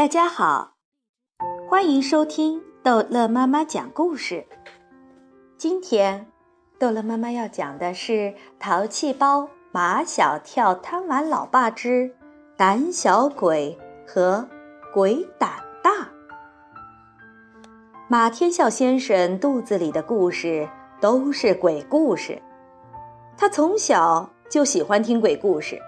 大家好，欢迎收听逗乐妈妈讲故事。今天，逗乐妈妈要讲的是《淘气包马小跳贪玩老爸之胆小鬼和鬼胆大》。马天笑先生肚子里的故事都是鬼故事，他从小就喜欢听鬼故事，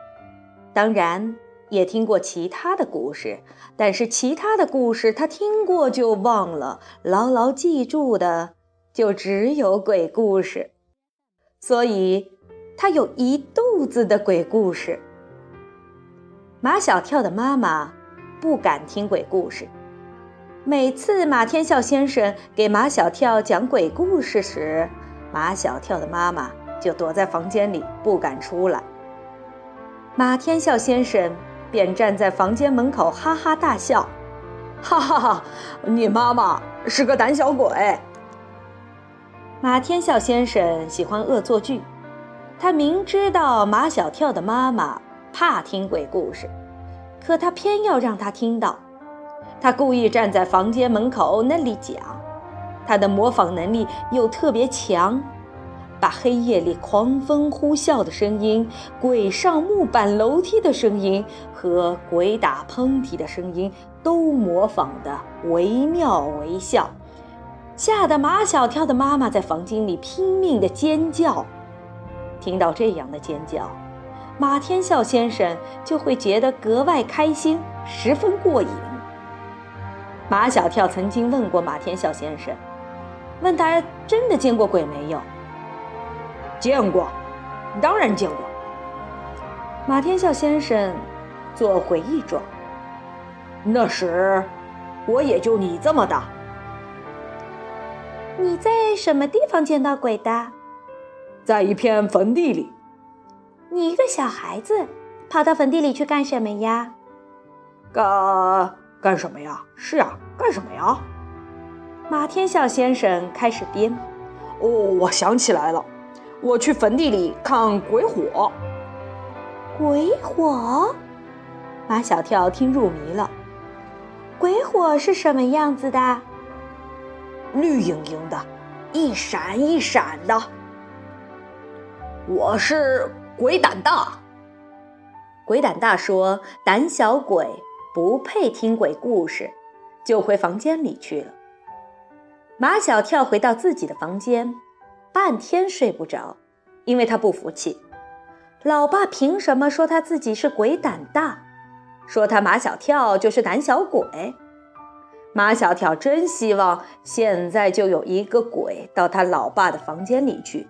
当然。也听过其他的故事，但是其他的故事他听过就忘了，牢牢记住的就只有鬼故事，所以他有一肚子的鬼故事。马小跳的妈妈不敢听鬼故事，每次马天笑先生给马小跳讲鬼故事时，马小跳的妈妈就躲在房间里不敢出来。马天笑先生。便站在房间门口哈哈大笑，哈哈哈！你妈妈是个胆小鬼。马天笑先生喜欢恶作剧，他明知道马小跳的妈妈怕听鬼故事，可他偏要让他听到。他故意站在房间门口那里讲，他的模仿能力又特别强。把黑夜里狂风呼啸的声音、鬼上木板楼梯的声音和鬼打喷嚏的声音都模仿的惟妙惟肖，吓得马小跳的妈妈在房间里拼命的尖叫。听到这样的尖叫，马天笑先生就会觉得格外开心，十分过瘾。马小跳曾经问过马天笑先生，问他真的见过鬼没有？见过，当然见过。马天笑先生做回忆状。那时，我也就你这么大。你在什么地方见到鬼的？在一片坟地里。你一个小孩子，跑到坟地里去干什么呀？干干什么呀？是啊，干什么呀？马天笑先生开始编。哦，我想起来了。我去坟地里看鬼火。鬼火，马小跳听入迷了。鬼火是什么样子的？绿莹莹的，一闪一闪的。我是鬼胆大。鬼胆大说：“胆小鬼不配听鬼故事。”就回房间里去了。马小跳回到自己的房间。半天睡不着，因为他不服气。老爸凭什么说他自己是鬼胆大？说他马小跳就是胆小鬼。马小跳真希望现在就有一个鬼到他老爸的房间里去，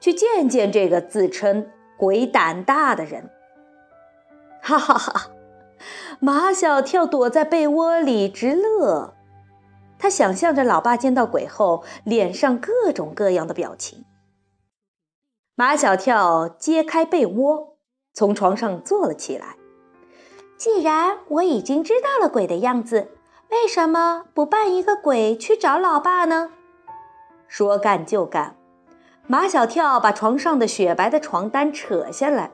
去见见这个自称鬼胆大的人。哈哈哈！马小跳躲在被窝里直乐。他想象着老爸见到鬼后脸上各种各样的表情。马小跳揭开被窝，从床上坐了起来。既然我已经知道了鬼的样子，为什么不扮一个鬼去找老爸呢？说干就干，马小跳把床上的雪白的床单扯下来，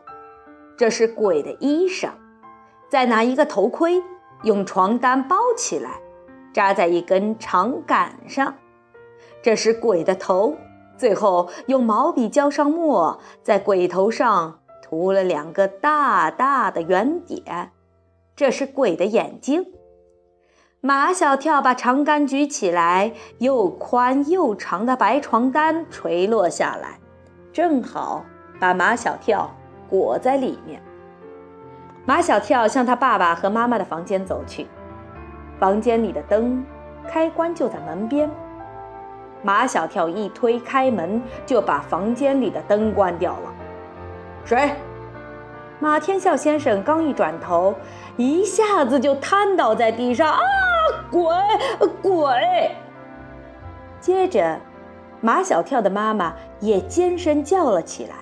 这是鬼的衣裳。再拿一个头盔，用床单包起来。扎在一根长杆上，这是鬼的头。最后用毛笔浇上墨，在鬼头上涂了两个大大的圆点，这是鬼的眼睛。马小跳把长杆举起来，又宽又长的白床单垂落下来，正好把马小跳裹在里面。马小跳向他爸爸和妈妈的房间走去。房间里的灯开关就在门边，马小跳一推开门，就把房间里的灯关掉了。谁？马天笑先生刚一转头，一下子就瘫倒在地上。啊！鬼！鬼！接着，马小跳的妈妈也尖声叫了起来。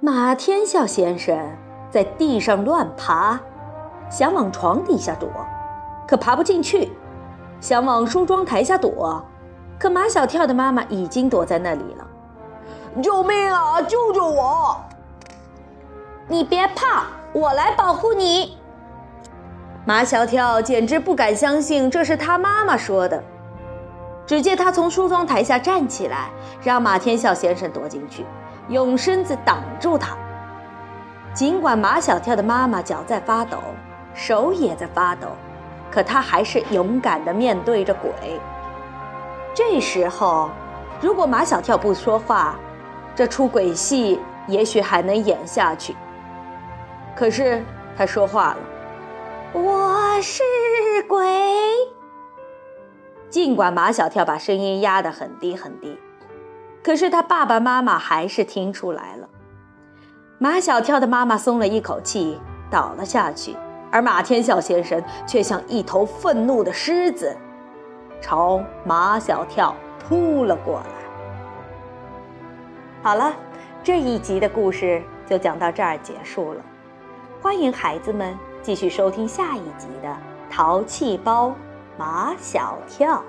马天笑先生在地上乱爬，想往床底下躲。可爬不进去，想往梳妆台下躲，可马小跳的妈妈已经躲在那里了。救命啊！救救我！你别怕，我来保护你。马小跳简直不敢相信这是他妈妈说的。只见他从梳妆台下站起来，让马天笑先生躲进去，用身子挡住他。尽管马小跳的妈妈脚在发抖，手也在发抖，可他还是勇敢地面对着鬼。这时候，如果马小跳不说话，这出鬼戏也许还能演下去。可是他说话了：“我是鬼。”尽管马小跳把声音压得很低很低，可是他爸爸妈妈还是听出来了。马小跳的妈妈松了一口气，倒了下去，而马天笑先生却像一头愤怒的狮子，朝马小跳扑了过来。好了，这一集的故事就讲到这儿结束了。欢迎孩子们继续收听下一集的《淘气包》。马小跳。